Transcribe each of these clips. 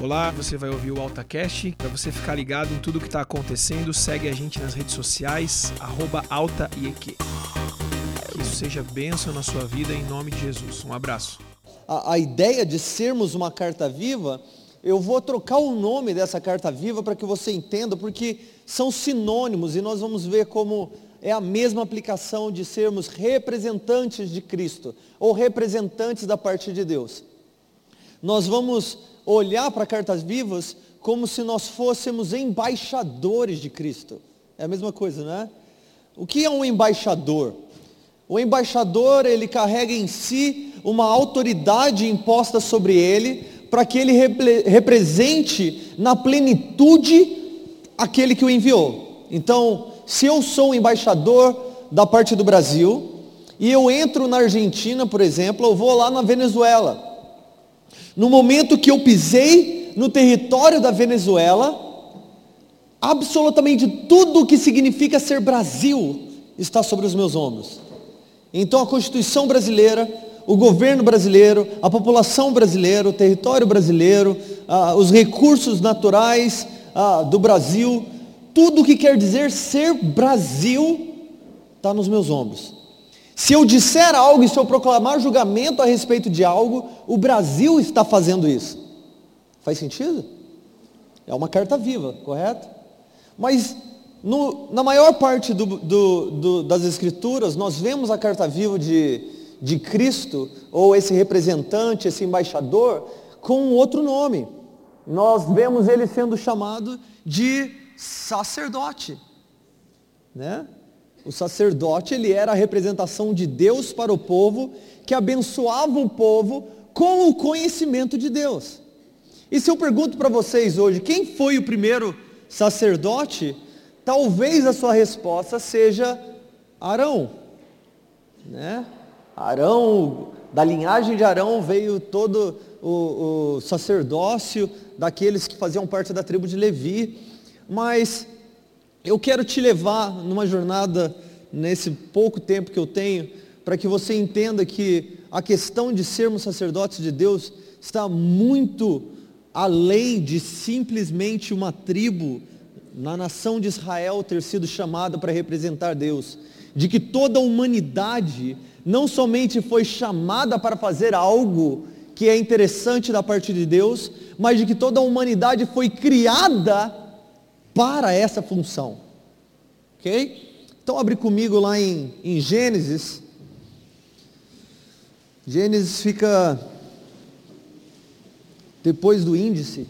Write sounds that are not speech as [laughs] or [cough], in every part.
Olá, você vai ouvir o AltaCast. Para você ficar ligado em tudo que está acontecendo, segue a gente nas redes sociais, AltaIEQ. Que isso seja bênção na sua vida em nome de Jesus. Um abraço. A, a ideia de sermos uma carta viva, eu vou trocar o nome dessa carta viva para que você entenda, porque são sinônimos e nós vamos ver como é a mesma aplicação de sermos representantes de Cristo ou representantes da parte de Deus. Nós vamos olhar para cartas vivas como se nós fôssemos embaixadores de Cristo. É a mesma coisa, não é? O que é um embaixador? O embaixador, ele carrega em si uma autoridade imposta sobre ele, para que ele represente na plenitude aquele que o enviou. Então, se eu sou um embaixador da parte do Brasil, e eu entro na Argentina, por exemplo, eu vou lá na Venezuela. No momento que eu pisei no território da Venezuela, absolutamente tudo o que significa ser Brasil está sobre os meus ombros. Então a Constituição brasileira, o governo brasileiro, a população brasileira, o território brasileiro, ah, os recursos naturais ah, do Brasil, tudo o que quer dizer ser Brasil está nos meus ombros. Se eu disser algo e se eu proclamar julgamento a respeito de algo, o Brasil está fazendo isso. Faz sentido? É uma carta viva, correto? Mas no, na maior parte do, do, do, das escrituras, nós vemos a carta viva de, de Cristo, ou esse representante, esse embaixador, com outro nome. Nós vemos ele sendo chamado de sacerdote. Né? O sacerdote, ele era a representação de Deus para o povo, que abençoava o povo com o conhecimento de Deus. E se eu pergunto para vocês hoje, quem foi o primeiro sacerdote? Talvez a sua resposta seja Arão. Né? Arão, da linhagem de Arão veio todo o, o sacerdócio daqueles que faziam parte da tribo de Levi. Mas eu quero te levar numa jornada, nesse pouco tempo que eu tenho, para que você entenda que a questão de sermos sacerdotes de Deus está muito além de simplesmente uma tribo na nação de Israel ter sido chamada para representar Deus. De que toda a humanidade não somente foi chamada para fazer algo que é interessante da parte de Deus, mas de que toda a humanidade foi criada para essa função. Ok? Então abre comigo lá em, em Gênesis. Gênesis fica depois do índice.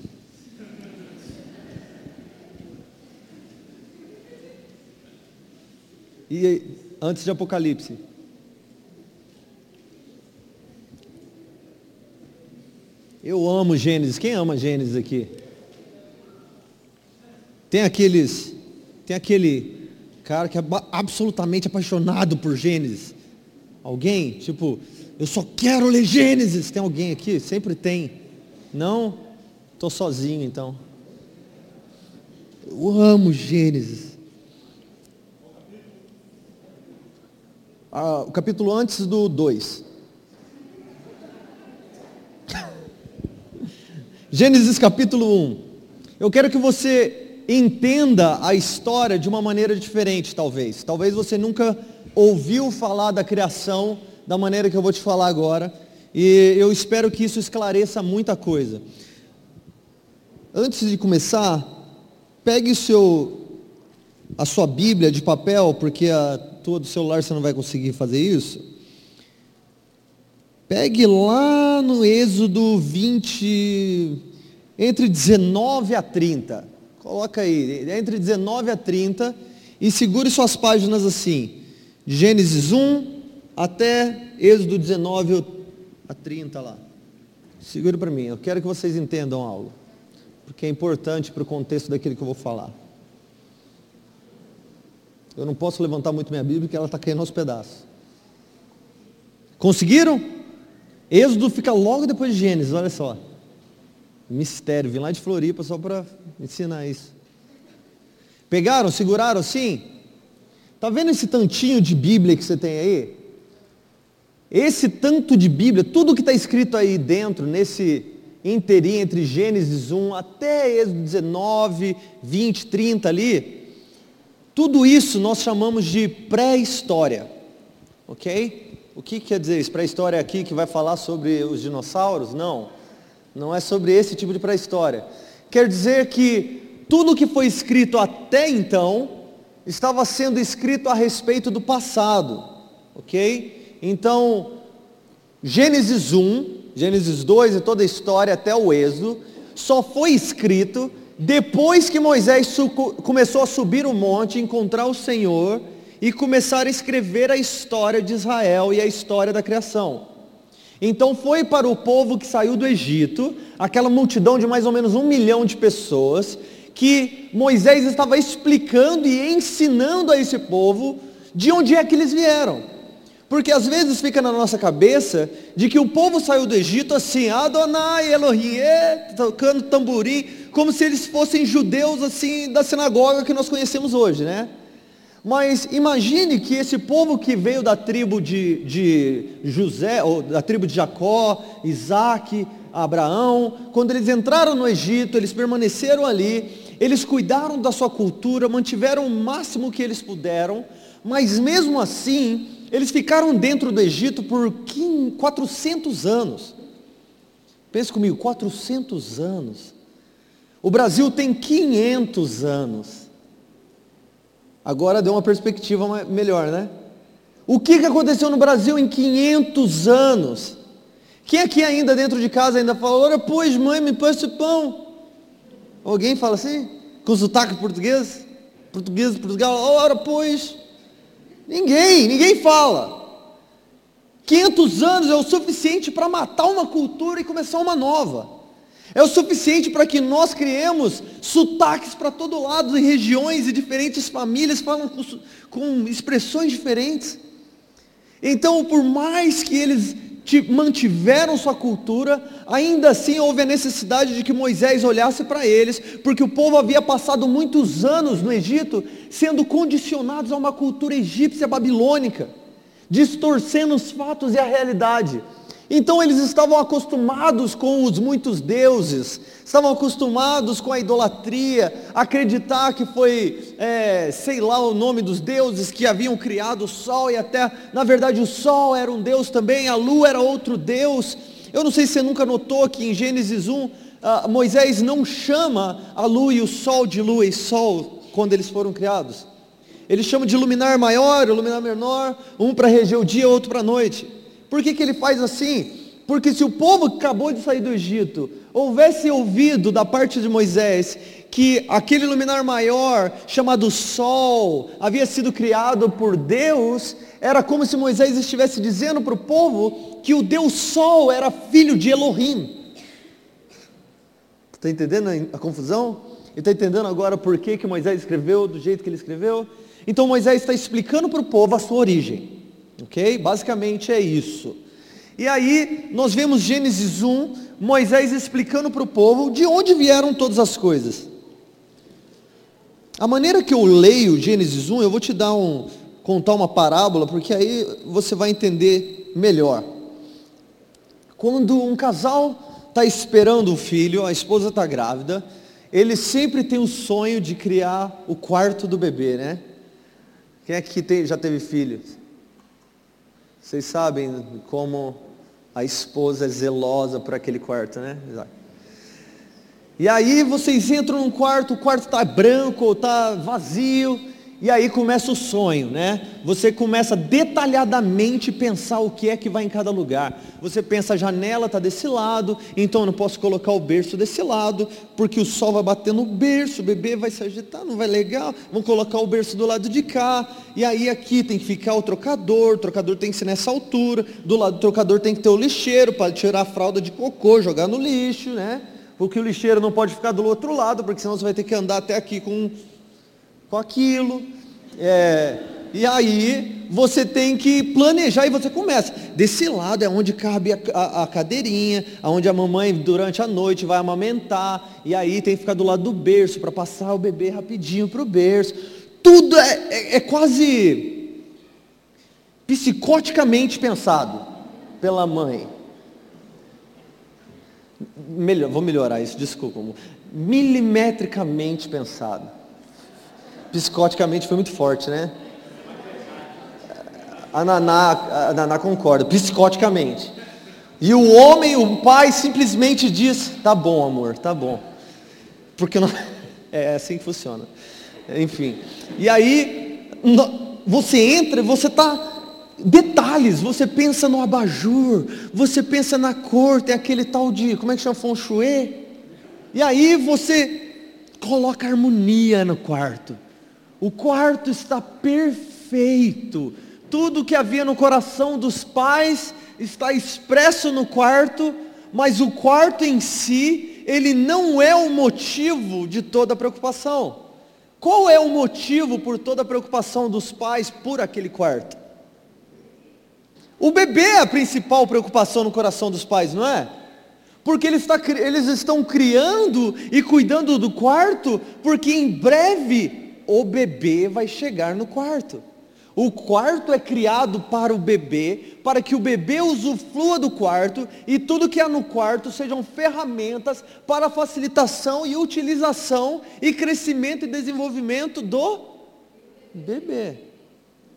E antes de Apocalipse. Eu amo Gênesis. Quem ama Gênesis aqui? Tem aqueles, tem aquele cara que é absolutamente apaixonado por Gênesis. Alguém? Tipo, eu só quero ler Gênesis. Tem alguém aqui? Sempre tem. Não? Estou sozinho então. Eu amo Gênesis. Ah, o capítulo antes do 2. [laughs] Gênesis capítulo 1. Eu quero que você entenda a história de uma maneira diferente, talvez. Talvez você nunca ouviu falar da criação da maneira que eu vou te falar agora. E eu espero que isso esclareça muita coisa. Antes de começar, pegue o seu, a sua Bíblia de papel, porque a tua do celular você não vai conseguir fazer isso. Pegue lá no Êxodo 20, entre 19 a 30. Coloca aí, entre 19 a 30 e segure suas páginas assim. Gênesis 1 até Êxodo 19 a 30 lá. Segure para mim, eu quero que vocês entendam algo. Porque é importante para o contexto daquilo que eu vou falar. Eu não posso levantar muito minha Bíblia porque ela está caindo aos pedaços. Conseguiram? Êxodo fica logo depois de Gênesis, olha só. Mistério, vim lá de Floripa só para ensinar isso. Pegaram, seguraram sim? Tá vendo esse tantinho de Bíblia que você tem aí? Esse tanto de Bíblia, tudo que está escrito aí dentro, nesse inteirinha entre Gênesis 1 até Êxodo 19, 20, 30 ali, tudo isso nós chamamos de pré-história. Ok? O que quer dizer isso? Pré-história aqui que vai falar sobre os dinossauros? Não. Não é sobre esse tipo de pré-história. Quer dizer que tudo que foi escrito até então estava sendo escrito a respeito do passado. Ok? Então, Gênesis 1, Gênesis 2 e toda a história até o Êxodo, só foi escrito depois que Moisés começou a subir o monte, encontrar o Senhor e começar a escrever a história de Israel e a história da criação. Então foi para o povo que saiu do Egito, aquela multidão de mais ou menos um milhão de pessoas, que Moisés estava explicando e ensinando a esse povo de onde é que eles vieram. Porque às vezes fica na nossa cabeça de que o povo saiu do Egito assim, Adonai, Elohim, tocando tamborim, como se eles fossem judeus assim da sinagoga que nós conhecemos hoje, né? Mas imagine que esse povo que veio da tribo de, de José, ou da tribo de Jacó, Isaac, Abraão, quando eles entraram no Egito, eles permaneceram ali, eles cuidaram da sua cultura, mantiveram o máximo que eles puderam, mas mesmo assim, eles ficaram dentro do Egito por 400 anos. Pense comigo, 400 anos. O Brasil tem 500 anos. Agora deu uma perspectiva melhor, né? O que, que aconteceu no Brasil em 500 anos? Quem aqui ainda dentro de casa ainda fala, ora pois mãe, me passe pão. Alguém fala assim? Com sotaque português? Português, Portugal, ora pois. Ninguém, ninguém fala. 500 anos é o suficiente para matar uma cultura e começar uma nova. É o suficiente para que nós criemos sotaques para todo lado, em regiões e diferentes famílias falam com, com expressões diferentes. Então, por mais que eles mantiveram sua cultura, ainda assim houve a necessidade de que Moisés olhasse para eles, porque o povo havia passado muitos anos no Egito sendo condicionados a uma cultura egípcia babilônica, distorcendo os fatos e a realidade. Então eles estavam acostumados com os muitos deuses, estavam acostumados com a idolatria, acreditar que foi, é, sei lá, o nome dos deuses que haviam criado o sol e a terra. Na verdade, o sol era um deus também, a lua era outro deus. Eu não sei se você nunca notou que em Gênesis 1, ah, Moisés não chama a lua e o sol de lua e sol quando eles foram criados. Ele chama de luminar maior, luminar menor, um para reger o dia, outro para a noite. Por que, que ele faz assim? Porque se o povo que acabou de sair do Egito houvesse ouvido da parte de Moisés que aquele luminar maior, chamado Sol, havia sido criado por Deus, era como se Moisés estivesse dizendo para o povo que o Deus Sol era filho de Elohim. Está entendendo a confusão? Está entendendo agora por que, que Moisés escreveu do jeito que ele escreveu? Então Moisés está explicando para o povo a sua origem. Ok? Basicamente é isso. E aí nós vemos Gênesis 1, Moisés explicando para o povo de onde vieram todas as coisas. A maneira que eu leio Gênesis 1, eu vou te dar um, contar uma parábola, porque aí você vai entender melhor. Quando um casal está esperando um filho, a esposa está grávida, ele sempre tem o sonho de criar o quarto do bebê, né? Quem é que tem, já teve filhos? Vocês sabem como a esposa é zelosa por aquele quarto, né? E aí vocês entram num quarto, o quarto está branco, está vazio, e aí começa o sonho, né? Você começa detalhadamente pensar o que é que vai em cada lugar. Você pensa, a janela está desse lado, então eu não posso colocar o berço desse lado, porque o sol vai bater no berço, o bebê vai se agitar, não vai legal. Vamos colocar o berço do lado de cá. E aí aqui tem que ficar o trocador, o trocador tem que ser nessa altura. Do lado do trocador tem que ter o lixeiro para tirar a fralda de cocô, jogar no lixo, né? Porque o lixeiro não pode ficar do outro lado, porque senão você vai ter que andar até aqui com com aquilo. É, e aí você tem que planejar e você começa. Desse lado é onde cabe a, a, a, cadeirinha, onde a mamãe durante a noite vai amamentar, e aí tem que ficar do lado do berço para passar o bebê rapidinho para o berço. Tudo é, é, é quase psicoticamente pensado pela mãe. melhor, vou melhorar isso, desculpa, milimetricamente pensado. Psicoticamente foi muito forte, né? A Naná, a Naná concorda, psicoticamente. E o homem, o pai, simplesmente diz: tá bom, amor, tá bom. Porque não... [laughs] é assim que funciona. Enfim. E aí, você entra e você está. Detalhes, você pensa no abajur, você pensa na cor, tem aquele tal de, como é que chama? Feng Shui. E aí você coloca harmonia no quarto. O quarto está perfeito. Tudo que havia no coração dos pais está expresso no quarto, mas o quarto em si, ele não é o motivo de toda a preocupação. Qual é o motivo por toda a preocupação dos pais por aquele quarto? O bebê é a principal preocupação no coração dos pais, não é? Porque eles, está, eles estão criando e cuidando do quarto, porque em breve o bebê vai chegar no quarto. O quarto é criado para o bebê, para que o bebê usufrua do quarto e tudo que há no quarto sejam ferramentas para facilitação e utilização e crescimento e desenvolvimento do bebê.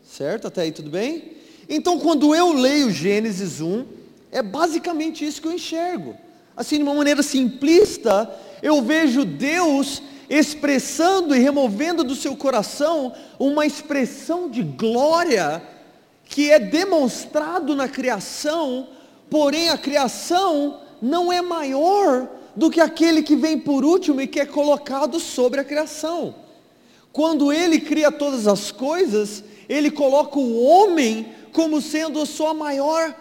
Certo? Até aí tudo bem? Então, quando eu leio Gênesis 1, é basicamente isso que eu enxergo. Assim, de uma maneira simplista, eu vejo Deus expressando e removendo do seu coração uma expressão de glória que é demonstrado na criação, porém a criação não é maior do que aquele que vem por último e que é colocado sobre a criação. Quando ele cria todas as coisas, ele coloca o homem como sendo a sua maior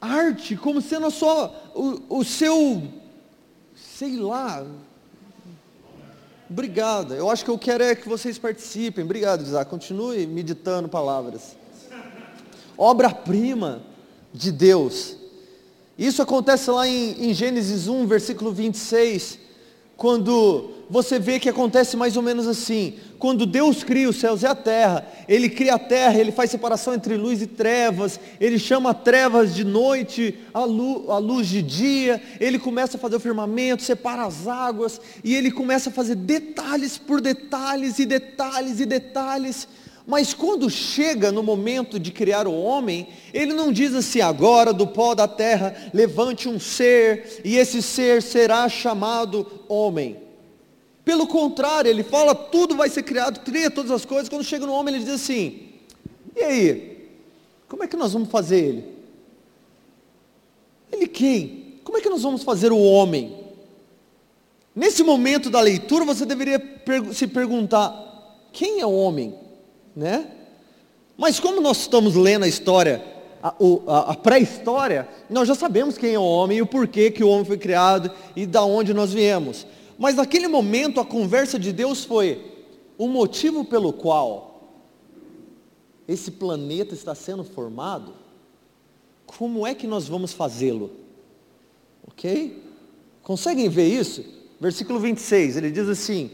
arte, como sendo a sua, o, o seu, sei lá, Obrigado. Eu acho que eu quero é que vocês participem. Obrigado, Isaac. Continue meditando palavras. Obra-prima de Deus. Isso acontece lá em, em Gênesis 1, versículo 26 quando você vê que acontece mais ou menos assim. Quando Deus cria os céus e a terra, Ele cria a terra, Ele faz separação entre luz e trevas, Ele chama trevas de noite, a luz, a luz de dia, Ele começa a fazer o firmamento, separa as águas, e Ele começa a fazer detalhes por detalhes e detalhes e detalhes. Mas quando chega no momento de criar o homem, ele não diz assim, agora do pó da terra levante um ser, e esse ser será chamado homem. Pelo contrário, ele fala, tudo vai ser criado, cria todas as coisas. Quando chega no homem, ele diz assim: e aí? Como é que nós vamos fazer ele? Ele quem? Como é que nós vamos fazer o homem? Nesse momento da leitura, você deveria se perguntar: quem é o homem? né? Mas como nós estamos lendo a história, a, a, a pré-história, nós já sabemos quem é o homem e o porquê que o homem foi criado e da onde nós viemos. Mas naquele momento a conversa de Deus foi o motivo pelo qual esse planeta está sendo formado, como é que nós vamos fazê-lo? Ok? Conseguem ver isso? Versículo 26, ele diz assim: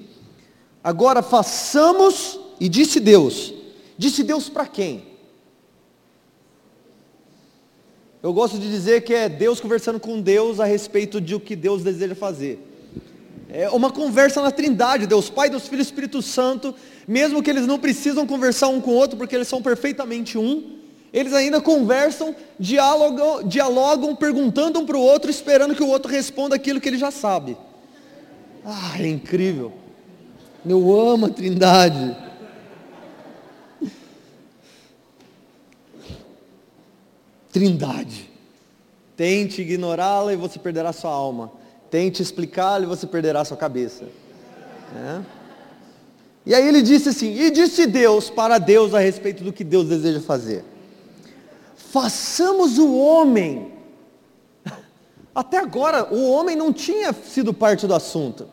Agora façamos, e disse Deus, Disse Deus para quem? Eu gosto de dizer que é Deus conversando com Deus a respeito de o que Deus deseja fazer. É uma conversa na trindade, Deus Pai, Deus Filho e Espírito Santo, mesmo que eles não precisam conversar um com o outro, porque eles são perfeitamente um, eles ainda conversam, dialogam, dialogam perguntando um para o outro, esperando que o outro responda aquilo que ele já sabe. Ah, é incrível. Eu amo a trindade. Trindade. Tente ignorá-la e você perderá sua alma. Tente explicá-la e você perderá sua cabeça. É? E aí ele disse assim: E disse Deus para Deus a respeito do que Deus deseja fazer: Façamos o homem. [laughs] Até agora, o homem não tinha sido parte do assunto.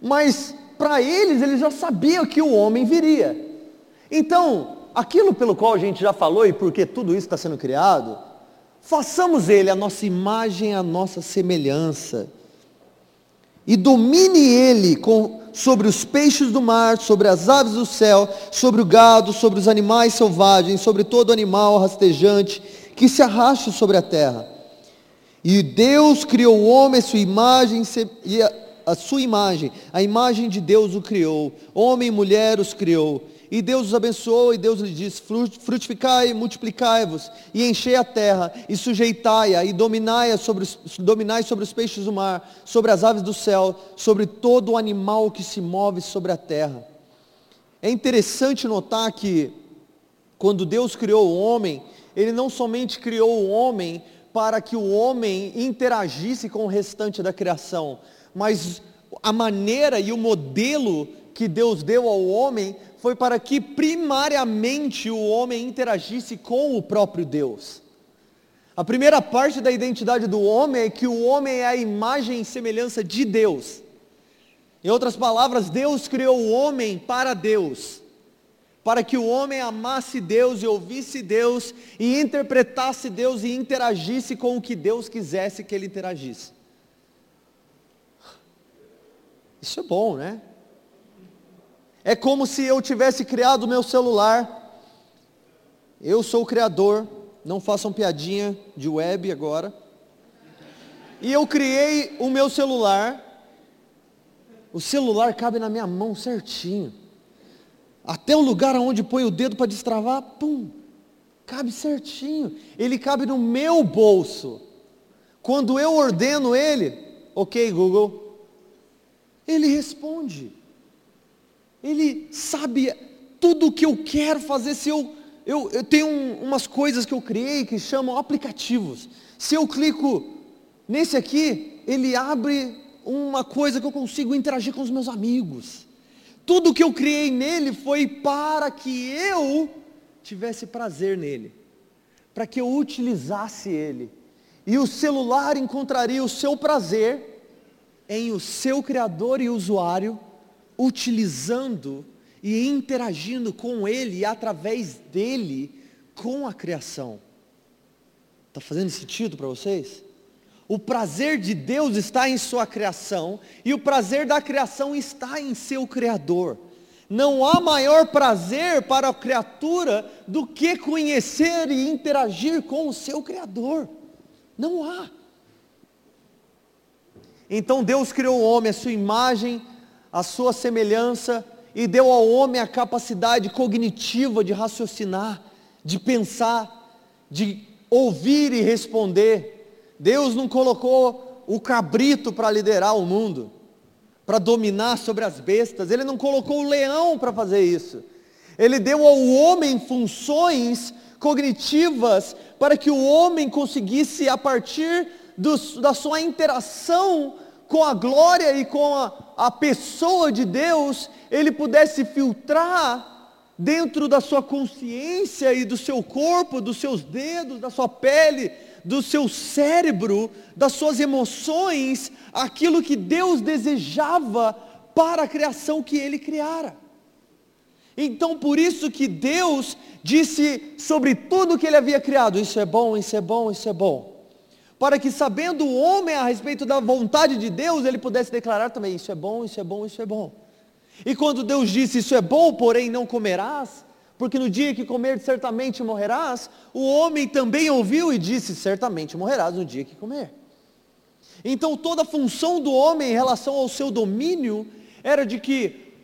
Mas para eles, eles já sabiam que o homem viria. Então, aquilo pelo qual a gente já falou e porque tudo isso está sendo criado, Façamos ele a nossa imagem, a nossa semelhança. E domine ele com, sobre os peixes do mar, sobre as aves do céu, sobre o gado, sobre os animais selvagens, sobre todo animal rastejante que se arraste sobre a terra. E Deus criou o homem sua imagem e a, a sua imagem, a imagem de Deus o criou. Homem e mulher os criou. E Deus os abençoou, e Deus lhe disse: frutificai, multiplicai-vos, e enchei a terra, e sujeitai-a, e dominai, sobre dominai sobre os peixes do mar, sobre as aves do céu, sobre todo o animal que se move sobre a terra. É interessante notar que, quando Deus criou o homem, Ele não somente criou o homem para que o homem interagisse com o restante da criação, mas a maneira e o modelo que Deus deu ao homem foi para que primariamente o homem interagisse com o próprio Deus. A primeira parte da identidade do homem é que o homem é a imagem e semelhança de Deus. Em outras palavras, Deus criou o homem para Deus, para que o homem amasse Deus e ouvisse Deus e interpretasse Deus e interagisse com o que Deus quisesse que ele interagisse. Isso é bom, né? É como se eu tivesse criado o meu celular. Eu sou o criador, não façam piadinha de web agora. E eu criei o meu celular. O celular cabe na minha mão certinho. Até o lugar onde põe o dedo para destravar, pum, cabe certinho. Ele cabe no meu bolso. Quando eu ordeno ele, ok Google, ele responde. Ele sabe tudo o que eu quero fazer. Se eu, eu, eu tenho um, umas coisas que eu criei que chamam aplicativos. Se eu clico nesse aqui, ele abre uma coisa que eu consigo interagir com os meus amigos. Tudo que eu criei nele foi para que eu tivesse prazer nele, para que eu utilizasse ele. E o celular encontraria o seu prazer em o seu criador e usuário utilizando e interagindo com Ele e através dele com a criação. Está fazendo sentido para vocês? O prazer de Deus está em sua criação e o prazer da criação está em seu Criador. Não há maior prazer para a criatura do que conhecer e interagir com o seu Criador. Não há. Então Deus criou o homem à sua imagem a sua semelhança e deu ao homem a capacidade cognitiva de raciocinar, de pensar, de ouvir e responder. Deus não colocou o cabrito para liderar o mundo, para dominar sobre as bestas, Ele não colocou o leão para fazer isso. Ele deu ao homem funções cognitivas para que o homem conseguisse, a partir do, da sua interação com a glória e com a, a pessoa de Deus, ele pudesse filtrar dentro da sua consciência e do seu corpo, dos seus dedos, da sua pele, do seu cérebro, das suas emoções, aquilo que Deus desejava para a criação que ele criara. Então, por isso que Deus disse sobre tudo que ele havia criado: Isso é bom, isso é bom, isso é bom para que sabendo o homem a respeito da vontade de Deus, ele pudesse declarar também, isso é bom, isso é bom, isso é bom. E quando Deus disse, isso é bom, porém não comerás, porque no dia que comer certamente morrerás, o homem também ouviu e disse, certamente morrerás no dia que comer. Então toda a função do homem em relação ao seu domínio era de que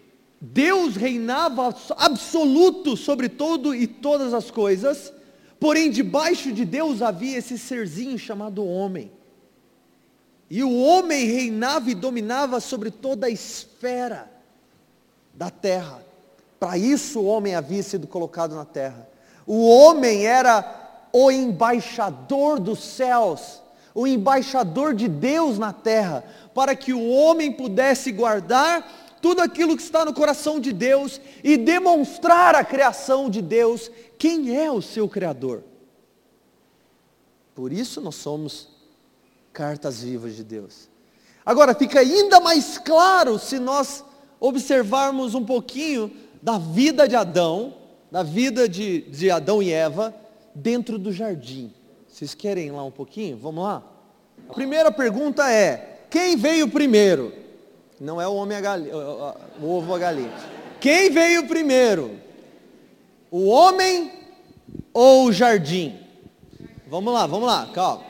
Deus reinava absoluto sobre todo e todas as coisas, Porém, debaixo de Deus havia esse serzinho chamado homem. E o homem reinava e dominava sobre toda a esfera da terra. Para isso o homem havia sido colocado na terra. O homem era o embaixador dos céus, o embaixador de Deus na terra, para que o homem pudesse guardar tudo aquilo que está no coração de Deus e demonstrar a criação de Deus quem é o seu Criador. Por isso nós somos cartas vivas de Deus. Agora, fica ainda mais claro se nós observarmos um pouquinho da vida de Adão, da vida de, de Adão e Eva, dentro do jardim. Vocês querem ir lá um pouquinho? Vamos lá? A primeira pergunta é: quem veio primeiro? Não é o homem a galinha, o ovo a galinha. Quem veio primeiro? O homem ou o jardim? Vamos lá, vamos lá, calma.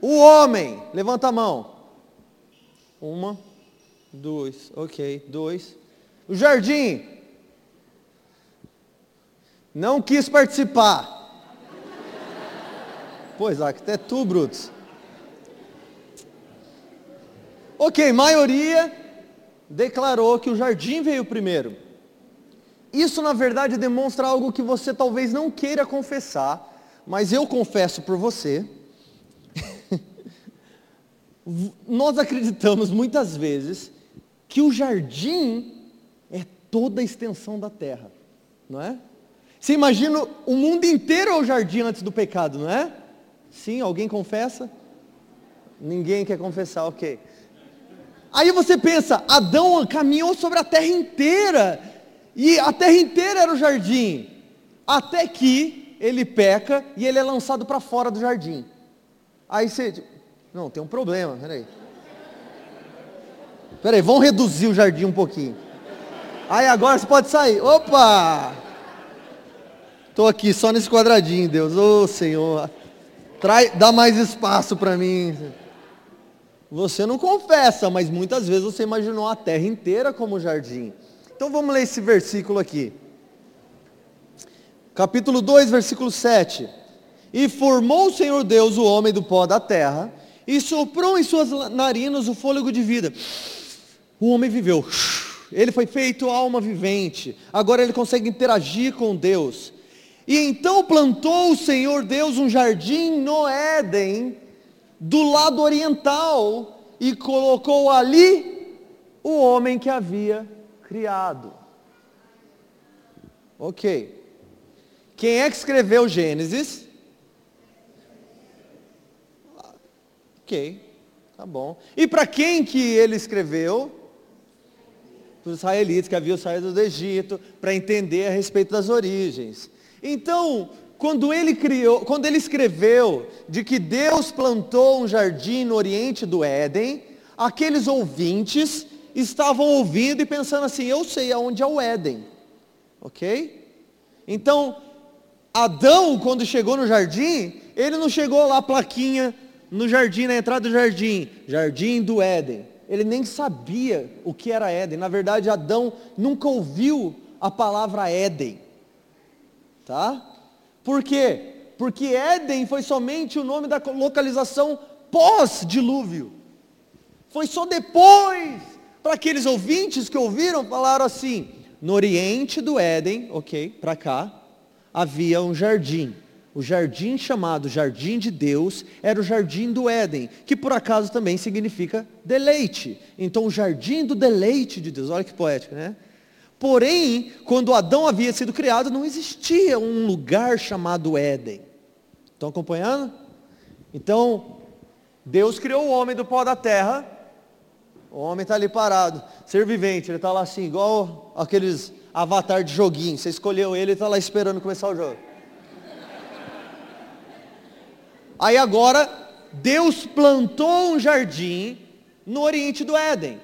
O homem, levanta a mão. Uma, dois, ok, dois. O jardim, não quis participar. Pois, até tu, Brutus. Ok, maioria declarou que o jardim veio primeiro. Isso, na verdade, demonstra algo que você talvez não queira confessar, mas eu confesso por você. [laughs] Nós acreditamos muitas vezes que o jardim é toda a extensão da terra, não é? Você imagina o mundo inteiro é o jardim antes do pecado, não é? Sim, alguém confessa? Ninguém quer confessar, ok. Aí você pensa, Adão caminhou sobre a terra inteira, e a terra inteira era o jardim, até que ele peca e ele é lançado para fora do jardim. Aí você, não, tem um problema, peraí. Peraí, vamos reduzir o jardim um pouquinho. Aí agora você pode sair. Opa! Estou aqui só nesse quadradinho, Deus. Ô oh, Senhor, trai, dá mais espaço para mim. Você não confessa, mas muitas vezes você imaginou a terra inteira como jardim. Então vamos ler esse versículo aqui. Capítulo 2, versículo 7. E formou o Senhor Deus o homem do pó da terra, e soprou em suas narinas o fôlego de vida. O homem viveu. Ele foi feito alma vivente. Agora ele consegue interagir com Deus. E então plantou o Senhor Deus um jardim no Éden, do lado oriental e colocou ali o homem que havia criado. Ok. Quem é que escreveu Gênesis? Ok, tá bom. E para quem que ele escreveu? Para os israelitas que haviam saído do Egito, para entender a respeito das origens. Então, quando ele criou, quando ele escreveu de que Deus plantou um jardim no oriente do Éden, aqueles ouvintes estavam ouvindo e pensando assim, eu sei aonde é o Éden. OK? Então, Adão, quando chegou no jardim, ele não chegou lá plaquinha no jardim, na entrada do jardim, jardim do Éden. Ele nem sabia o que era Éden. Na verdade, Adão nunca ouviu a palavra Éden. Tá? Por quê? Porque Éden foi somente o nome da localização pós-dilúvio. Foi só depois, para aqueles ouvintes que ouviram, falaram assim: no oriente do Éden, ok, para cá, havia um jardim. O jardim chamado Jardim de Deus era o Jardim do Éden, que por acaso também significa deleite. Então, o Jardim do deleite de Deus, olha que poético, né? Porém, quando Adão havia sido criado, não existia um lugar chamado Éden. Estão acompanhando? Então, Deus criou o homem do pó da terra. O homem está ali parado, ser vivente, ele está lá assim, igual aqueles avatar de joguinho. Você escolheu ele e está lá esperando começar o jogo. Aí agora, Deus plantou um jardim no oriente do Éden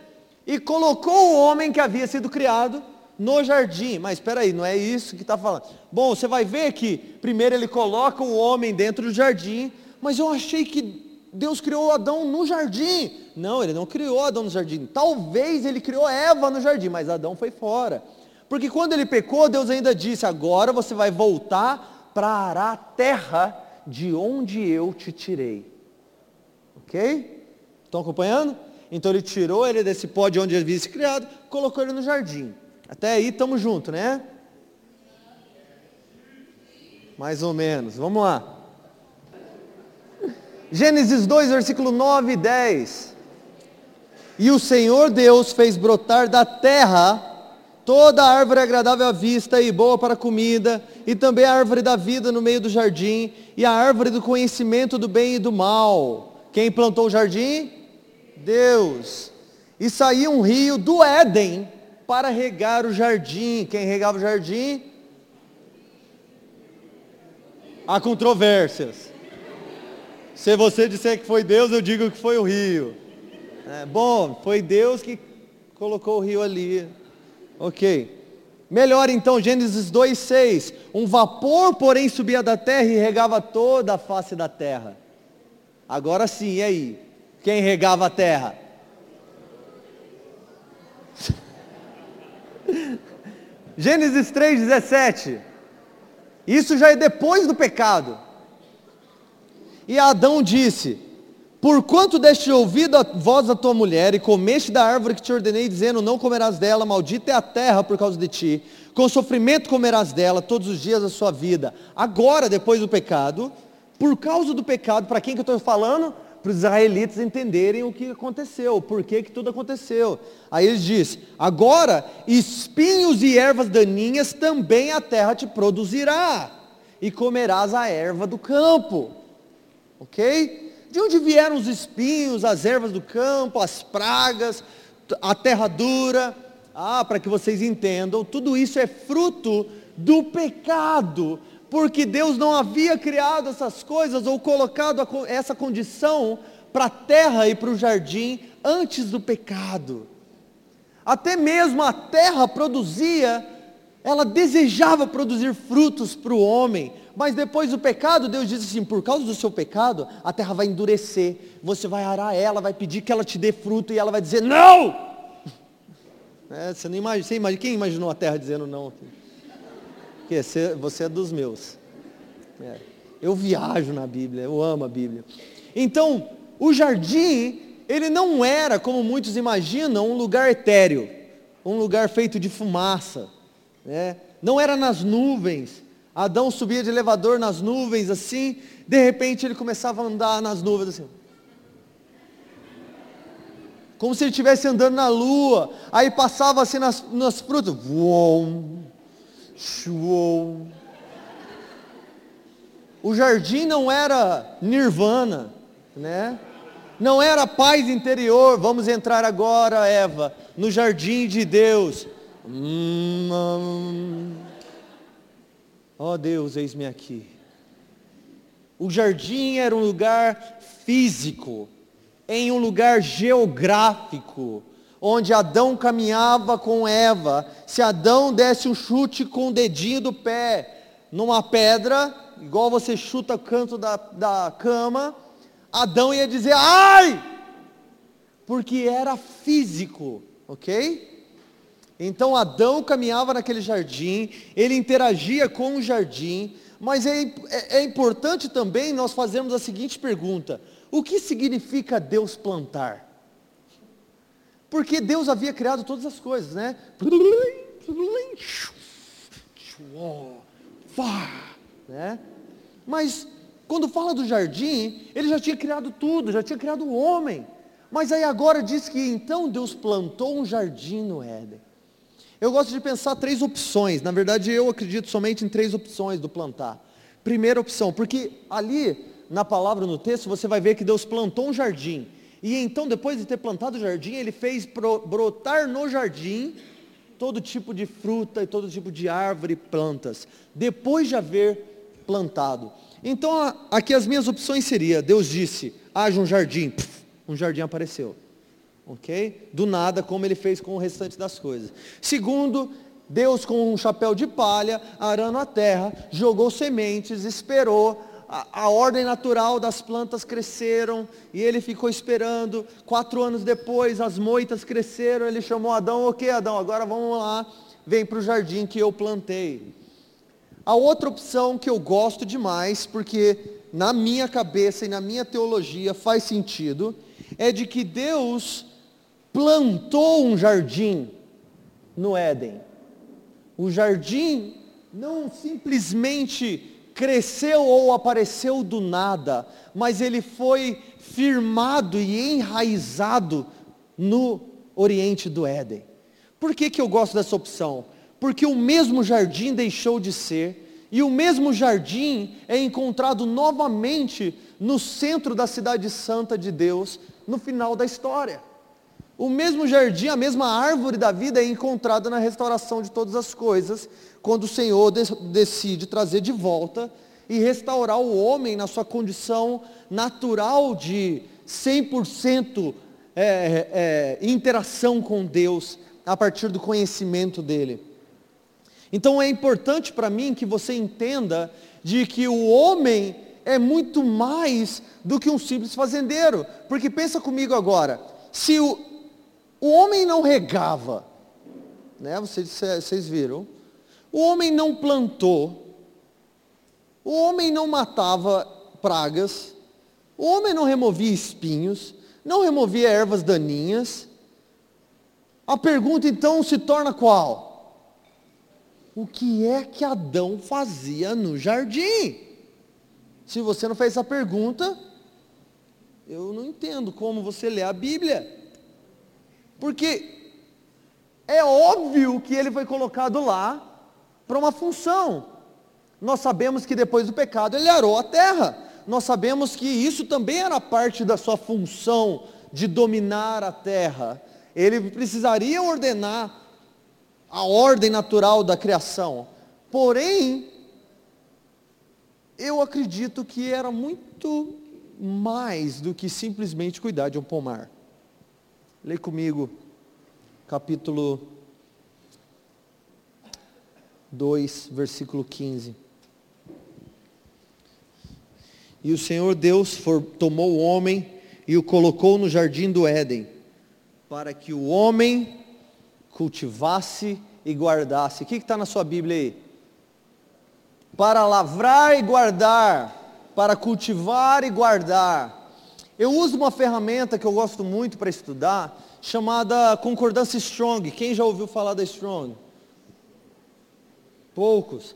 e colocou o homem que havia sido criado no jardim. Mas espera aí, não é isso que está falando. Bom, você vai ver que primeiro ele coloca o homem dentro do jardim, mas eu achei que Deus criou Adão no jardim. Não, ele não criou Adão no jardim. Talvez ele criou Eva no jardim, mas Adão foi fora. Porque quando ele pecou, Deus ainda disse: agora você vai voltar para a terra de onde eu te tirei. Ok? Estão acompanhando? Então ele tirou ele desse pó de onde ele havia se criado, colocou ele no jardim. Até aí estamos juntos, né? Mais ou menos. Vamos lá. Gênesis 2, versículo 9 e 10. E o Senhor Deus fez brotar da terra toda árvore agradável à vista e boa para a comida, e também a árvore da vida no meio do jardim, e a árvore do conhecimento do bem e do mal. Quem plantou o jardim? Deus. E saiu um rio do Éden para regar o jardim. Quem regava o jardim? Há controvérsias. Se você disser que foi Deus, eu digo que foi o rio. É, bom, foi Deus que colocou o rio ali. Ok. Melhor então, Gênesis 2,6. Um vapor, porém, subia da terra e regava toda a face da terra. Agora sim, e aí? Quem regava a terra? [laughs] Gênesis 3,17. Isso já é depois do pecado. E Adão disse: Porquanto deste ouvido a voz da tua mulher e comeste da árvore que te ordenei, dizendo: Não comerás dela, maldita é a terra por causa de ti, com sofrimento comerás dela todos os dias da sua vida. Agora, depois do pecado, por causa do pecado, para quem que eu estou falando? Para os israelitas entenderem o que aconteceu, por que, que tudo aconteceu. Aí ele diz: Agora, espinhos e ervas daninhas também a terra te produzirá, e comerás a erva do campo. Ok? De onde vieram os espinhos, as ervas do campo, as pragas, a terra dura? Ah, para que vocês entendam, tudo isso é fruto do pecado, porque Deus não havia criado essas coisas ou colocado essa condição para a terra e para o jardim antes do pecado. Até mesmo a terra produzia, ela desejava produzir frutos para o homem, mas depois do pecado, Deus diz assim: por causa do seu pecado, a terra vai endurecer. Você vai arar ela, vai pedir que ela te dê fruto e ela vai dizer não. [laughs] É, você não imagina, você imagina, quem imaginou a terra dizendo não? Porque você, você é dos meus. É, eu viajo na Bíblia, eu amo a Bíblia. Então, o jardim, ele não era, como muitos imaginam, um lugar etéreo, um lugar feito de fumaça. Né? Não era nas nuvens, Adão subia de elevador nas nuvens assim, de repente ele começava a andar nas nuvens assim. Como se ele estivesse andando na lua. Aí passava assim nas, nas frutas. Uou, uou. O jardim não era nirvana, né? Não era paz interior. Vamos entrar agora, Eva, no jardim de Deus. Hum, hum. Ó oh Deus, eis-me aqui. O jardim era um lugar físico, em um lugar geográfico, onde Adão caminhava com Eva. Se Adão desse um chute com o dedinho do pé numa pedra, igual você chuta o canto da, da cama, Adão ia dizer ai! Porque era físico, ok? Então Adão caminhava naquele jardim, ele interagia com o jardim, mas é, é, é, importante também nós fazermos a seguinte pergunta: o que significa Deus plantar? Porque Deus havia criado todas as coisas, né? né? Mas quando fala do jardim, ele já tinha criado tudo, já tinha criado o homem. Mas aí agora diz que então Deus plantou um jardim no Éden. Eu gosto de pensar três opções. Na verdade, eu acredito somente em três opções do plantar. Primeira opção, porque ali na palavra no texto você vai ver que Deus plantou um jardim. E então, depois de ter plantado o jardim, ele fez brotar no jardim todo tipo de fruta e todo tipo de árvore e plantas, depois de haver plantado. Então, aqui as minhas opções seriam: Deus disse, haja um jardim, um jardim apareceu ok? Do nada, como ele fez com o restante das coisas. Segundo, Deus com um chapéu de palha, arando a terra, jogou sementes, esperou, a, a, ordem natural das plantas cresceram, e ele ficou esperando, quatro anos depois as moitas cresceram, ele chamou Adão, ok Adão, agora vamos lá, vem para o jardim que eu plantei. A outra opção que eu gosto demais, porque na minha cabeça e na minha teologia faz sentido, é de que Deus plantou um jardim no Éden. O jardim não simplesmente cresceu ou apareceu do nada, mas ele foi firmado e enraizado no Oriente do Éden. Por que, que eu gosto dessa opção? Porque o mesmo jardim deixou de ser, e o mesmo jardim é encontrado novamente no centro da cidade santa de Deus, no final da história. O mesmo jardim, a mesma árvore da vida é encontrada na restauração de todas as coisas, quando o Senhor decide trazer de volta e restaurar o homem na sua condição natural de 100% é, é, interação com Deus, a partir do conhecimento dEle. Então é importante para mim que você entenda de que o homem é muito mais do que um simples fazendeiro. Porque pensa comigo agora, se o, o homem não regava, né, vocês, vocês viram, o homem não plantou, o homem não matava pragas, o homem não removia espinhos, não removia ervas daninhas. A pergunta então se torna qual? O que é que Adão fazia no jardim? Se você não fez essa pergunta, eu não entendo como você lê a Bíblia. Porque é óbvio que ele foi colocado lá para uma função. Nós sabemos que depois do pecado ele arou a terra. Nós sabemos que isso também era parte da sua função de dominar a terra. Ele precisaria ordenar a ordem natural da criação. Porém, eu acredito que era muito mais do que simplesmente cuidar de um pomar. Leia comigo, capítulo 2, versículo 15. E o Senhor Deus for, tomou o homem e o colocou no jardim do Éden, para que o homem cultivasse e guardasse. O que está na sua Bíblia aí? para lavrar e guardar, para cultivar e guardar. Eu uso uma ferramenta que eu gosto muito para estudar, chamada concordância Strong. Quem já ouviu falar da Strong? Poucos.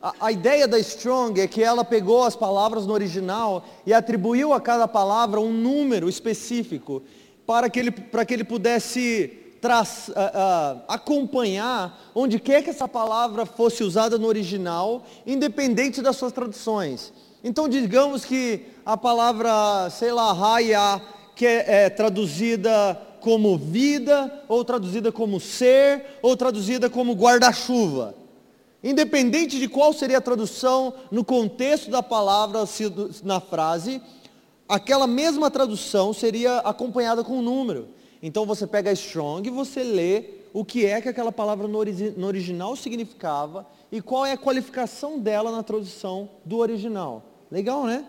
A, a, ideia da Strong é que ela pegou as palavras no original e atribuiu a cada palavra um número específico para que ele, para que ele pudesse traz, uh, uh, acompanhar onde quer que essa palavra fosse usada no original, independente das suas traduções. Então, digamos que a palavra, sei lá, raia, que é, é traduzida como vida, ou traduzida como ser, ou traduzida como guarda-chuva. Independente de qual seria a tradução no contexto da palavra na frase, aquela mesma tradução seria acompanhada com um número. Então você pega a Strong e você lê o que é que aquela palavra no, ori no original significava e qual é a qualificação dela na tradução do original. Legal, né?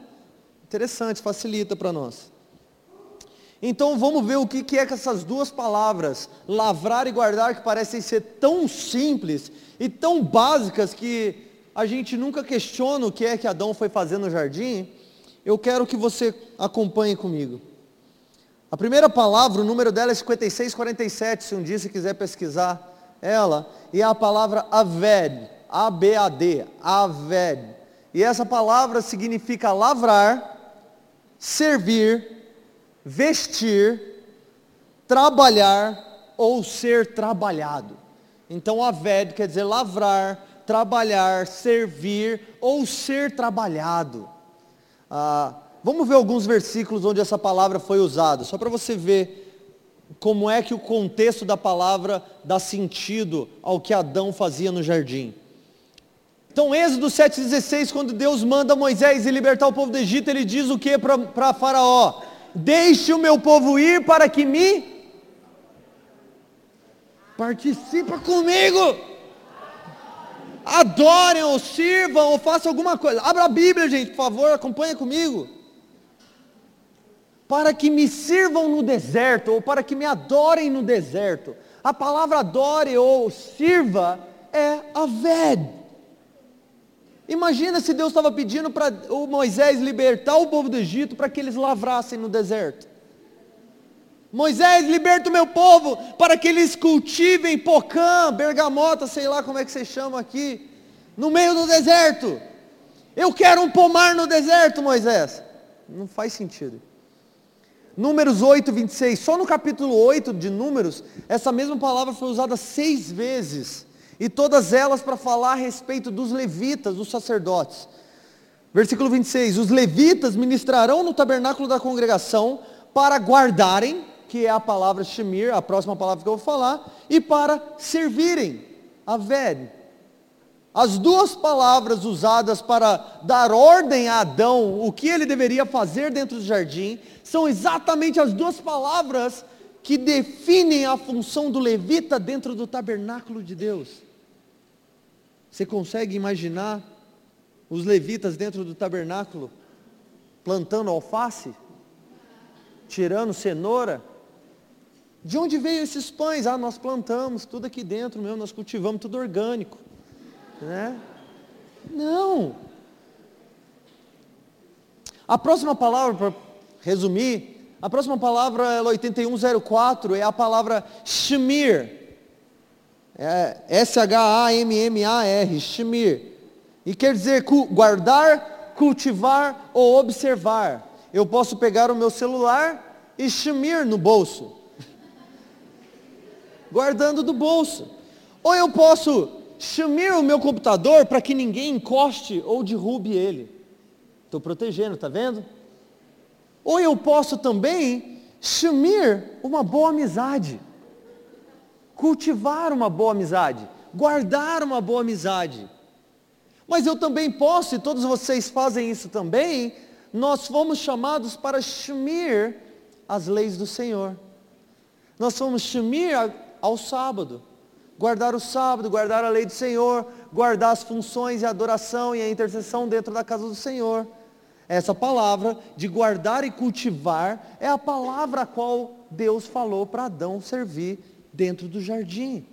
Interessante, facilita para nós. Então vamos ver o que, é que essas duas palavras, lavrar e guardar, que parecem ser tão simples e tão básicas que a gente nunca questiona o que é que Adão foi fazer no jardim. Eu quero que você acompanhe comigo. A primeira palavra, o número dela é 5647, se um dia você quiser pesquisar ela, e é a palavra aved, A-B-A-D, aved. E essa palavra significa lavrar, servir, vestir, trabalhar ou ser trabalhado. Então aved quer dizer lavrar, trabalhar, servir ou ser trabalhado. Ah, Vamos ver alguns versículos onde essa palavra foi usada, só para você ver como é que o contexto da palavra dá sentido ao que Adão fazia no jardim. Então, Êxodo 7,16, quando Deus manda Moisés libertar o povo do Egito, ele diz o que para Faraó? Deixe o meu povo ir para que me participa comigo. Adorem, ou sirvam, ou façam alguma coisa. Abra a Bíblia, gente, por favor, acompanha comigo para que me sirvam no deserto, ou para que me adorem no deserto. A palavra adore ou sirva é aved. Imagina se Deus estava pedindo para o Moisés libertar o povo do Egito para que eles lavrassem no deserto. Moisés, liberta o meu povo para que eles cultivem pocã, bergamota, sei lá como é que você chama aqui, no meio do deserto. Eu quero um pomar no deserto, Moisés. Não faz sentido. Números 8, 26. Só no capítulo 8 de Números, essa mesma palavra foi usada seis vezes. E todas elas para falar a respeito dos levitas, dos sacerdotes. Versículo 26. Os levitas ministrarão no tabernáculo da congregação para guardarem, que é a palavra shemir, a próxima palavra que eu vou falar, e para servirem, a ved. As duas palavras usadas para dar ordem a Adão, o que ele deveria fazer dentro do jardim, são exatamente as duas palavras que definem a função do levita dentro do tabernáculo de Deus. Você consegue imaginar os levitas dentro do tabernáculo plantando alface? Tirando cenoura? De onde veio esses pães? Ah, nós plantamos tudo aqui dentro mesmo, nós cultivamos tudo orgânico. Né? Não. A próxima palavra, para resumir, a próxima palavra, 8104, é a palavra shemir. É S-H-A-M-M-A-R, shemir. E quer dizer guardar, cultivar ou observar. Eu posso pegar o meu celular e shemir no bolso. [laughs] Guardando do bolso. Ou eu posso shemir o meu computador para que ninguém encoste ou derrube ele. Estou protegendo, está vendo? Ou eu posso também chamir uma boa amizade. Cultivar uma boa amizade. Guardar uma boa amizade. Mas eu também posso, e todos vocês fazem isso também, nós fomos chamados para chamir as leis do Senhor. Nós fomos chamir ao sábado. Guardar o sábado, guardar a lei do Senhor, guardar as funções e a adoração e a intercessão dentro da casa do Senhor. Essa palavra de guardar e cultivar é a palavra a qual Deus falou para Adão servir dentro do jardim.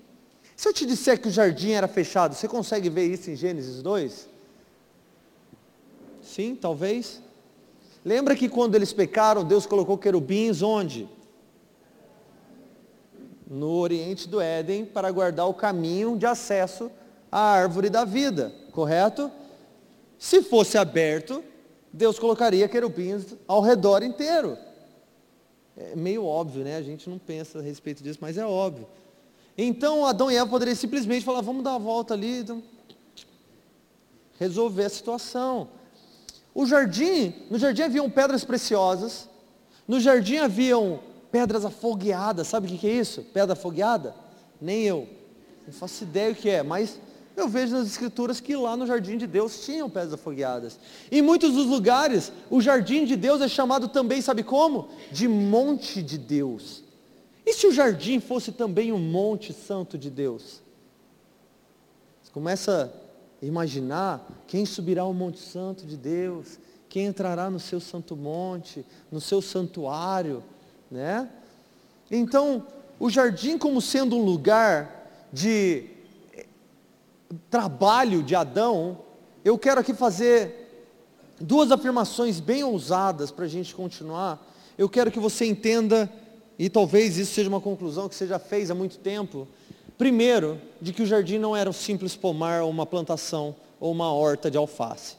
Se eu te disser que o jardim era fechado, você consegue ver isso em Gênesis 2? Sim, talvez. Lembra que quando eles pecaram, Deus colocou querubins onde? No oriente do Éden, para guardar o caminho de acesso à árvore da vida, correto? Se fosse aberto, Deus colocaria querubins ao redor inteiro. É meio óbvio, né? A gente não pensa a respeito disso, mas é óbvio. Então Adão e Eva poderiam simplesmente falar, vamos dar a volta ali, então, resolver a situação. O jardim, no jardim haviam pedras preciosas, no jardim haviam pedras afogueadas, sabe o que é isso? Pedra afogueada? Nem eu. Não faço ideia o que é, mas eu vejo nas escrituras que lá no jardim de Deus tinham pedras afogueadas. Em muitos dos lugares, o jardim de Deus é chamado também, sabe como? De monte de Deus. E se o jardim fosse também um monte santo de Deus? Você começa a imaginar quem subirá ao monte santo de Deus, quem entrará no seu santo monte, no seu santuário, né? Então, o jardim como sendo um lugar de trabalho de Adão, eu quero aqui fazer duas afirmações bem ousadas para a gente continuar. Eu quero que você entenda, e talvez isso seja uma conclusão que você já fez há muito tempo. Primeiro, de que o jardim não era um simples pomar ou uma plantação ou uma horta de alface.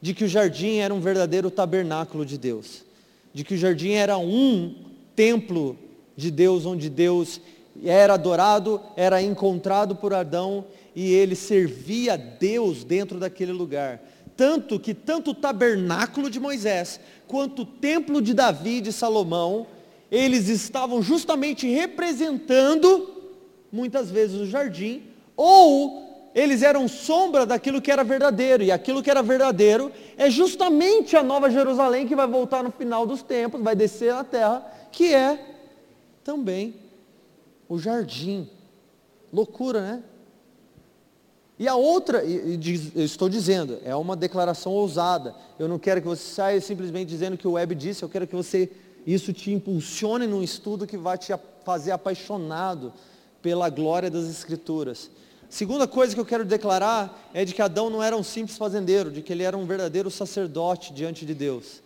De que o jardim era um verdadeiro tabernáculo de Deus. De que o jardim era um templo de Deus, onde Deus era adorado, era encontrado por Adão e ele servia a Deus dentro daquele lugar. Tanto que tanto o tabernáculo de Moisés, quanto o templo de Davi e de Salomão, eles estavam justamente representando, muitas vezes, o jardim, ou eles eram sombra daquilo que era verdadeiro, e aquilo que era verdadeiro é justamente a nova Jerusalém que vai voltar no final dos tempos, vai descer à terra, que é também o jardim. Loucura, né? E a outra, e, e, eu estou dizendo, é uma declaração ousada. Eu não quero que você saia simplesmente dizendo que o web disse, eu quero que você, isso te impulsione num estudo que vai te fazer apaixonado pela glória das Escrituras. Segunda coisa que eu quero declarar é de que Adão não era um simples fazendeiro, de que ele era um verdadeiro sacerdote diante de Deus.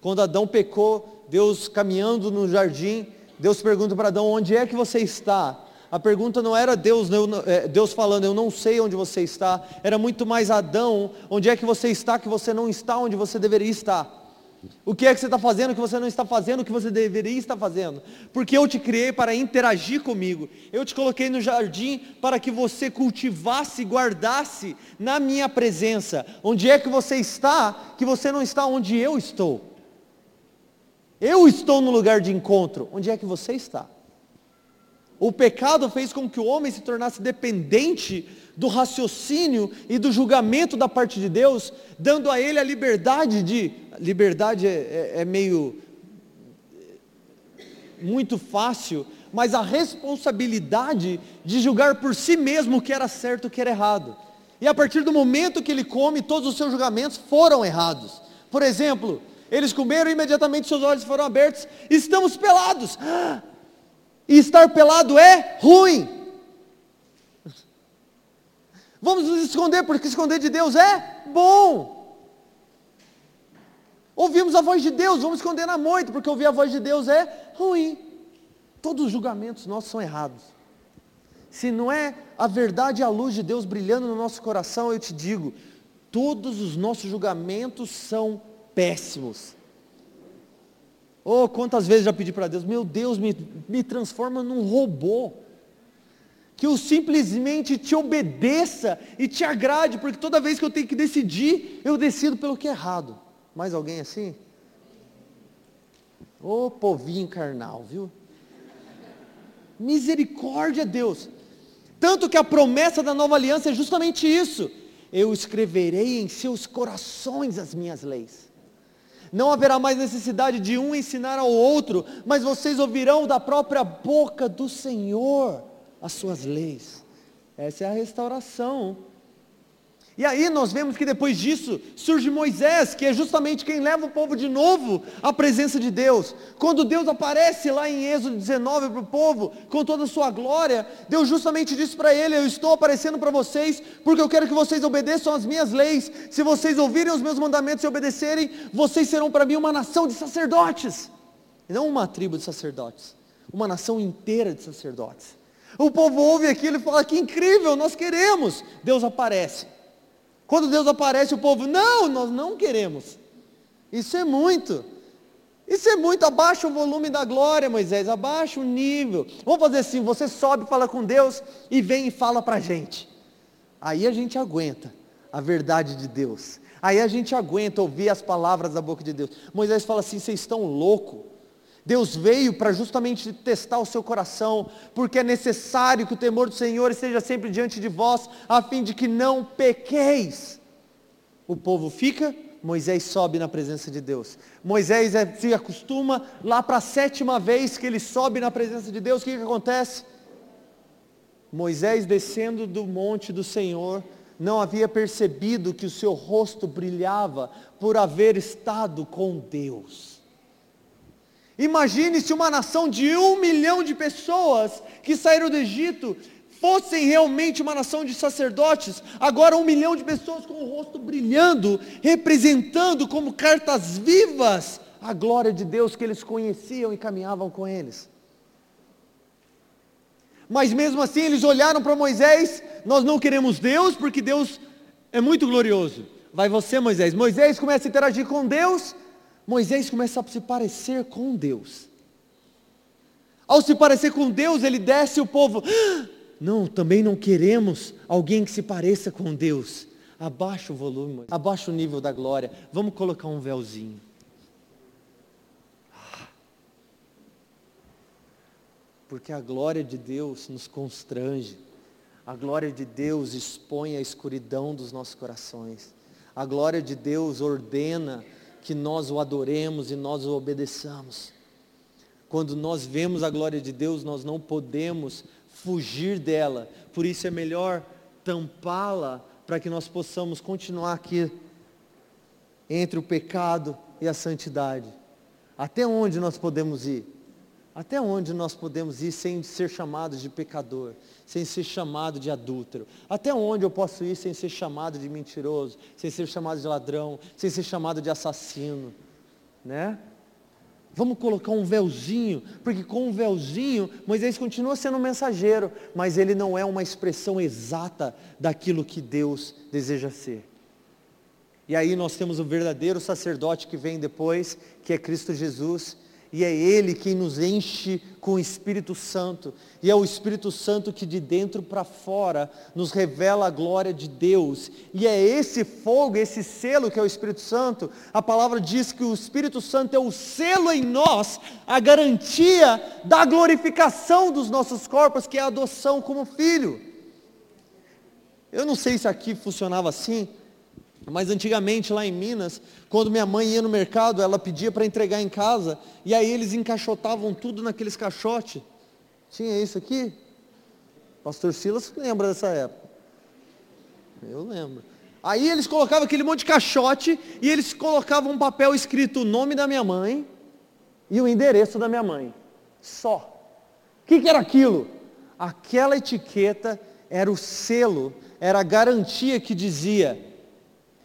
Quando Adão pecou, Deus caminhando no jardim, Deus pergunta para Adão, onde é que você está? A pergunta não era Deus, é, Deus falando, eu não sei onde você está. Era muito mais Adão, onde é que você está que você não está onde você deveria estar. O que é que você está fazendo que você não está fazendo o que você deveria estar fazendo? Porque eu te criei para interagir comigo. Eu te coloquei no jardim para que você cultivasse guardasse na minha presença. Onde é que você está que você não está onde eu estou? Eu estou no lugar de encontro. Onde é que você está? O pecado fez com que o homem se tornasse dependente do raciocínio e do julgamento da parte de Deus, dando a ele a liberdade de. Liberdade é, é, é meio. muito fácil, mas a responsabilidade de julgar por si mesmo o que era certo e o que era errado. E a partir do momento que ele come, todos os seus julgamentos foram errados. Por exemplo, Eles comeram e imediatamente seus olhos foram abertos. Estamos pelados. E estar pelado é ruim. Vamos nos esconder, porque esconder de Deus é bom. Ouvimos a voz de Deus, vamos esconder na moita, porque ouvir a voz de Deus é ruim. Todos os julgamentos nossos são errados. Se não é a verdade e a luz de Deus brilhando no nosso coração, eu te digo, todos os nossos julgamentos são péssimos. Oh, quantas vezes já pedi para Deus, meu Deus, me, me transforma num robô. Que eu simplesmente te obedeça e te agrade, porque toda vez que eu tenho que decidir, eu decido pelo que é errado. Mais alguém assim? Ô oh, povinho carnal, viu? Misericórdia, Deus. Tanto que a promessa da nova aliança é justamente isso. Eu escreverei em seus corações as minhas leis. Não haverá mais necessidade de um ensinar ao outro, mas vocês ouvirão da própria boca do Senhor as suas leis. Essa é a restauração e aí nós vemos que depois disso surge Moisés, que é justamente quem leva o povo de novo à presença de Deus. Quando Deus aparece lá em Êxodo 19 para o povo, com toda a sua glória, Deus justamente disse para ele: Eu estou aparecendo para vocês, porque eu quero que vocês obedeçam às minhas leis. Se vocês ouvirem os meus mandamentos e obedecerem, vocês serão para mim uma nação de sacerdotes. Não uma tribo de sacerdotes, uma nação inteira de sacerdotes. O povo ouve aquilo e fala: Que incrível, nós queremos. Deus aparece. Quando Deus aparece, o povo, não, nós não queremos. Isso é muito. Isso é muito, abaixa o volume da glória, Moisés, abaixa o nível. Vamos fazer assim, você sobe, fala com Deus e vem e fala para a gente. Aí a gente aguenta a verdade de Deus. Aí a gente aguenta ouvir as palavras da boca de Deus. Moisés fala assim, vocês estão loucos. Deus veio para justamente testar o seu coração, porque é necessário que o temor do Senhor esteja sempre diante de vós, a fim de que não pequeis. O povo fica, Moisés sobe na presença de Deus. Moisés é, se acostuma, lá para a sétima vez que ele sobe na presença de Deus, o que, que acontece? Moisés descendo do monte do Senhor, não havia percebido que o seu rosto brilhava por haver estado com Deus. Imagine se uma nação de um milhão de pessoas que saíram do Egito fossem realmente uma nação de sacerdotes, agora um milhão de pessoas com o rosto brilhando, representando como cartas vivas a glória de Deus que eles conheciam e caminhavam com eles. Mas mesmo assim eles olharam para Moisés, nós não queremos Deus porque Deus é muito glorioso. Vai você, Moisés. Moisés começa a interagir com Deus, Moisés começa a se parecer com Deus. Ao se parecer com Deus, ele desce o povo. Ah, [gasps] não, também não queremos alguém que se pareça com Deus. Abaixa o volume, abaixa o nível da glória. Vamos colocar um véuzinho. Porque a glória de Deus nos constrange. A glória de Deus expõe a escuridão dos nossos corações. A glória de Deus ordena que nós o adoremos e nós o obedeçamos. Quando nós vemos a glória de Deus, nós não podemos fugir dela. Por isso é melhor tampá-la para que nós possamos continuar aqui entre o pecado e a santidade. Até onde nós podemos ir? Até onde nós podemos ir sem ser chamados de pecador, sem ser chamado de adúltero? Até onde eu posso ir sem ser chamado de mentiroso, sem ser chamado de ladrão, sem ser chamado de assassino? Né? Vamos colocar um véuzinho, porque com um véuzinho, Moisés continua sendo um mensageiro, mas ele não é uma expressão exata daquilo que Deus deseja ser. E aí nós temos o verdadeiro sacerdote que vem depois, que é Cristo Jesus, e é Ele quem nos enche com o Espírito Santo. E é o Espírito Santo que de dentro para fora nos revela a glória de Deus. E é esse fogo, esse selo que é o Espírito Santo. A palavra diz que o Espírito Santo é o selo em nós, a garantia da glorificação dos nossos corpos, que é a adoção como filho. Eu não sei se aqui funcionava assim, mas antigamente lá em Minas, quando minha mãe ia no mercado, ela pedia para entregar em casa, e aí eles encaixotavam tudo naqueles caixotes. Tinha isso aqui? Pastor Silas lembra dessa época. Eu lembro. Aí eles colocavam aquele monte de caixote e eles colocavam um papel escrito o nome da minha mãe e o endereço da minha mãe. Só. O que, que era aquilo? Aquela etiqueta era o selo, era a garantia que dizia: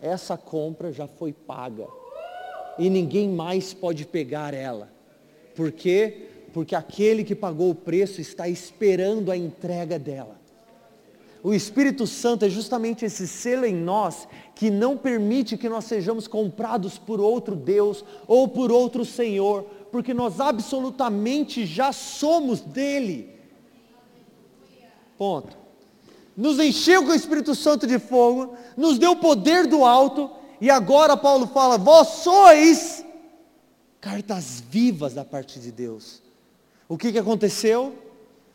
essa compra já foi paga e ninguém mais pode pegar ela. Por quê? Porque aquele que pagou o preço está esperando a entrega dela. O Espírito Santo é justamente esse selo em nós que não permite que nós sejamos comprados por outro Deus ou por outro Senhor, porque nós absolutamente já somos dele. Ponto. Nos encheu com o Espírito Santo de fogo, nos deu poder do alto, e agora Paulo fala: vós sois cartas vivas da parte de Deus. O que, que aconteceu?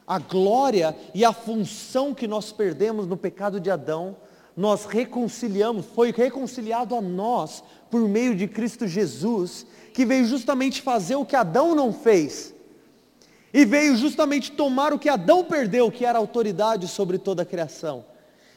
A glória e a função que nós perdemos no pecado de Adão, nós reconciliamos, foi reconciliado a nós por meio de Cristo Jesus, que veio justamente fazer o que Adão não fez. E veio justamente tomar o que Adão perdeu, que era autoridade sobre toda a criação.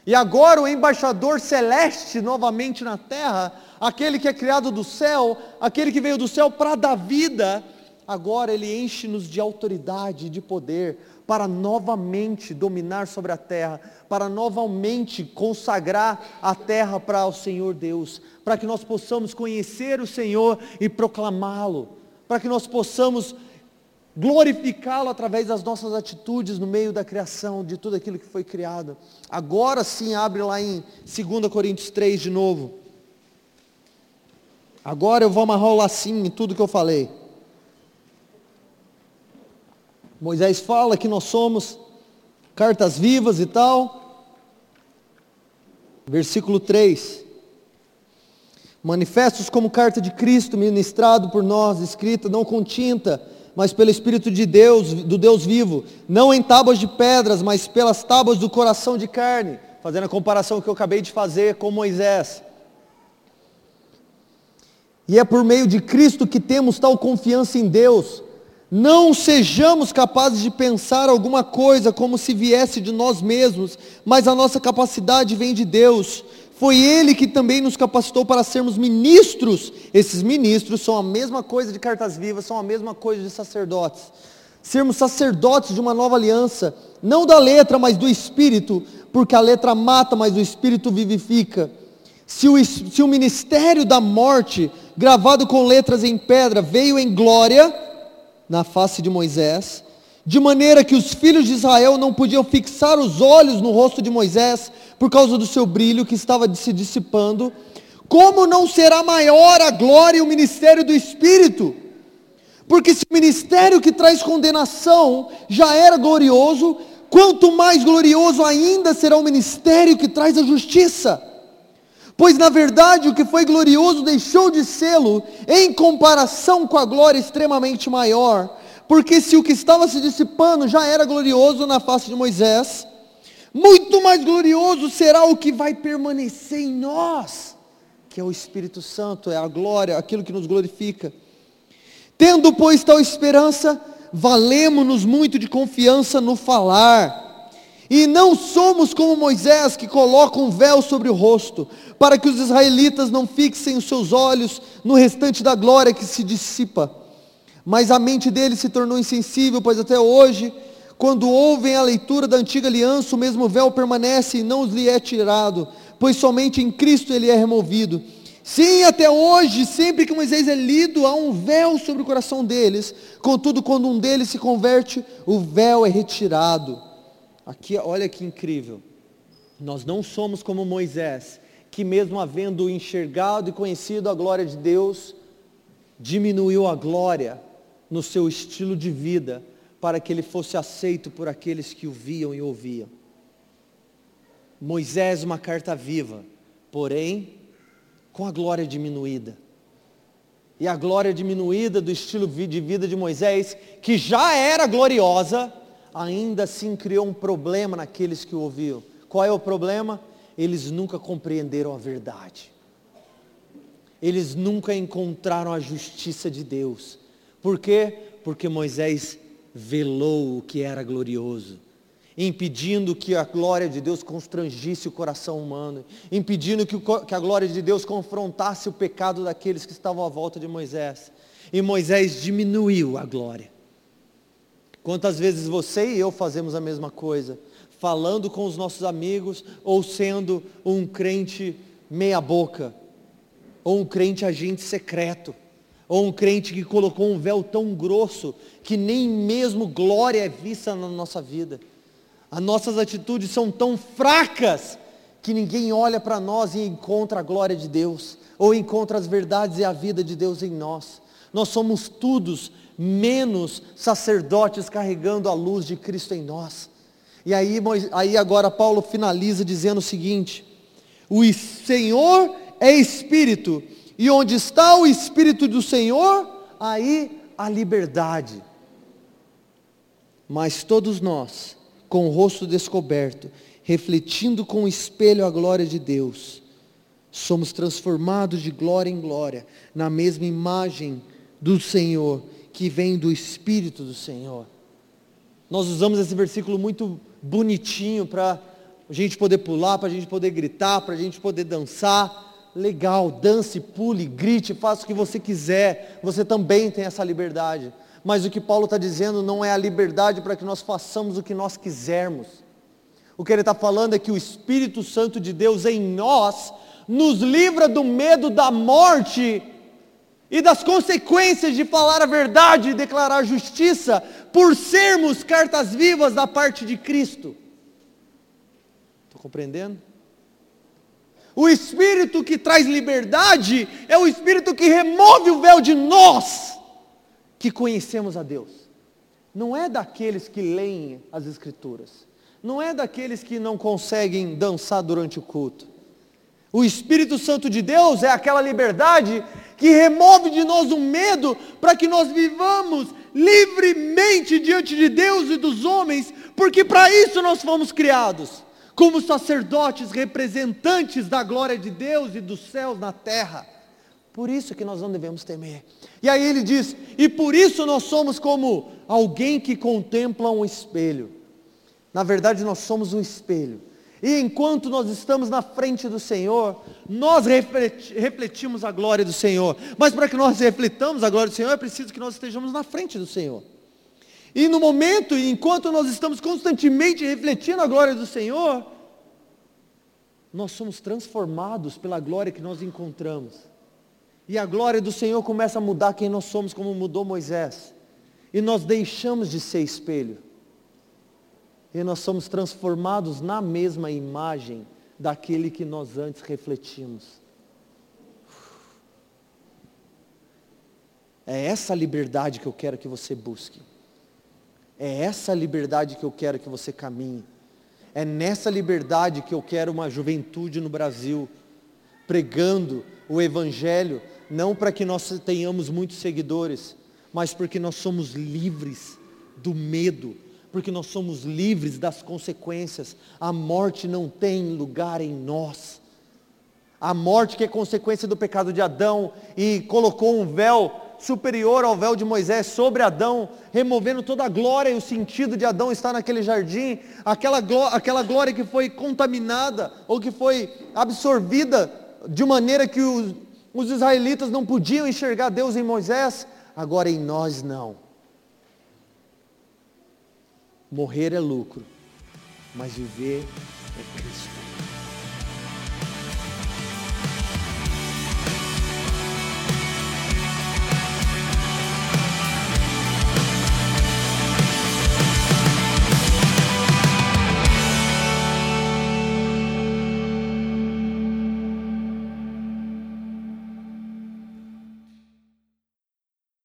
E agora o embaixador celeste novamente na terra, aquele que é criado do céu, aquele que veio do céu para dar vida, agora ele enche-nos de autoridade e de poder para novamente dominar sobre a terra, para novamente consagrar a terra para o Senhor Deus, para que nós possamos conhecer o Senhor e proclamá-lo, para que nós possamos glorificá-lo através das nossas atitudes no meio da criação, de tudo aquilo que foi criado. Agora sim, abre lá em 2 Coríntios 3 de novo. Agora eu vou amarrar o lacinho em tudo que eu falei. Moisés fala que nós somos cartas vivas e tal. Versículo 3. Manifestos como carta de Cristo, ministrado por nós, escrita não com tinta, mas pelo Espírito de Deus, do Deus vivo, não em tábuas de pedras, mas pelas tábuas do coração de carne, fazendo a comparação que eu acabei de fazer com Moisés. E é por meio de Cristo que temos tal confiança em Deus, não sejamos capazes de pensar alguma coisa como se viesse de nós mesmos, mas a nossa capacidade vem de Deus. Foi Ele que também nos capacitou para sermos ministros. Esses ministros são a mesma coisa de cartas vivas, são a mesma coisa de sacerdotes. Sermos sacerdotes de uma nova aliança, não da letra, mas do Espírito, porque a letra mata, mas o Espírito vivifica. Se o, se o ministério da morte, gravado com letras em pedra, veio em glória, na face de Moisés, de maneira que os filhos de Israel não podiam fixar os olhos no rosto de Moisés por causa do seu brilho que estava se dissipando, como não será maior a glória e o ministério do Espírito? Porque se o ministério que traz condenação já era glorioso, quanto mais glorioso ainda será o ministério que traz a justiça. Pois na verdade o que foi glorioso deixou de sê-lo em comparação com a glória extremamente maior. Porque se o que estava se dissipando já era glorioso na face de Moisés, muito mais glorioso será o que vai permanecer em nós, que é o Espírito Santo, é a glória, aquilo que nos glorifica. Tendo, pois, tal esperança, valemos-nos muito de confiança no falar e não somos como Moisés que coloca um véu sobre o rosto, para que os israelitas não fixem os seus olhos no restante da glória que se dissipa. Mas a mente deles se tornou insensível, pois até hoje, quando ouvem a leitura da antiga aliança, o mesmo véu permanece e não lhe é tirado, pois somente em Cristo ele é removido. Sim, até hoje, sempre que Moisés é lido, há um véu sobre o coração deles. Contudo, quando um deles se converte, o véu é retirado. Aqui, olha que incrível. Nós não somos como Moisés, que mesmo havendo enxergado e conhecido a glória de Deus, diminuiu a glória no seu estilo de vida para que ele fosse aceito por aqueles que o viam e ouviam. Moisés, uma carta viva, porém, com a glória diminuída. E a glória diminuída do estilo de vida de Moisés, que já era gloriosa, ainda assim criou um problema naqueles que o ouviam. Qual é o problema? Eles nunca compreenderam a verdade. Eles nunca encontraram a justiça de Deus. Por quê? Porque Moisés velou o que era glorioso. impedindo que a glória de Deus constrangisse o coração humano, impedindo que, o, que a glória de Deus confrontasse o pecado daqueles que estavam à volta de Moisés. E Moisés diminuiu a glória. Quantas vezes você e eu fazemos a mesma coisa, falando com os nossos amigos ou sendo um crente meia boca, ou um crente agente secreto, ou um crente que colocou um véu tão grosso que nem mesmo glória é vista na nossa vida. As nossas atitudes são tão fracas que ninguém olha para nós e encontra a glória de Deus, ou encontra as verdades e a vida de Deus em nós. Nós somos todos menos sacerdotes carregando a luz de Cristo em nós. E aí, aí agora Paulo finaliza dizendo o seguinte: o Senhor é Espírito, e onde está o Espírito do Senhor, aí a liberdade. Mas todos nós, com o rosto descoberto, refletindo com o espelho a glória de Deus, somos transformados de glória em glória, na mesma imagem do Senhor, que vem do Espírito do Senhor. Nós usamos esse versículo muito bonitinho para a gente poder pular, para a gente poder gritar, para a gente poder dançar. Legal, dance, pule, grite, faça o que você quiser. Você também tem essa liberdade. Mas o que Paulo está dizendo não é a liberdade para que nós façamos o que nós quisermos. O que ele está falando é que o Espírito Santo de Deus em nós nos livra do medo da morte e das consequências de falar a verdade e declarar justiça por sermos cartas vivas da parte de Cristo. Estou compreendendo? O Espírito que traz liberdade é o Espírito que remove o véu de nós que conhecemos a Deus. Não é daqueles que leem as Escrituras. Não é daqueles que não conseguem dançar durante o culto. O Espírito Santo de Deus é aquela liberdade que remove de nós o medo para que nós vivamos livremente diante de Deus e dos homens, porque para isso nós fomos criados, como sacerdotes representantes da glória de Deus e dos céus na terra. Por isso que nós não devemos temer. E aí ele diz: e por isso nós somos como alguém que contempla um espelho. Na verdade, nós somos um espelho. E enquanto nós estamos na frente do Senhor, nós refletimos a glória do Senhor. Mas para que nós refletamos a glória do Senhor, é preciso que nós estejamos na frente do Senhor. E no momento, enquanto nós estamos constantemente refletindo a glória do Senhor, nós somos transformados pela glória que nós encontramos. E a glória do Senhor começa a mudar quem nós somos, como mudou Moisés. E nós deixamos de ser espelho. E nós somos transformados na mesma imagem daquele que nós antes refletimos. É essa liberdade que eu quero que você busque. É essa liberdade que eu quero que você caminhe. É nessa liberdade que eu quero uma juventude no Brasil pregando o Evangelho não para que nós tenhamos muitos seguidores, mas porque nós somos livres do medo, porque nós somos livres das consequências. A morte não tem lugar em nós. A morte que é consequência do pecado de Adão e colocou um véu superior ao véu de Moisés sobre Adão, removendo toda a glória e o sentido de Adão estar naquele jardim, aquela glória, aquela glória que foi contaminada ou que foi absorvida de maneira que os, os israelitas não podiam enxergar Deus em Moisés, agora em nós não. Morrer é lucro, mas viver é Cristo.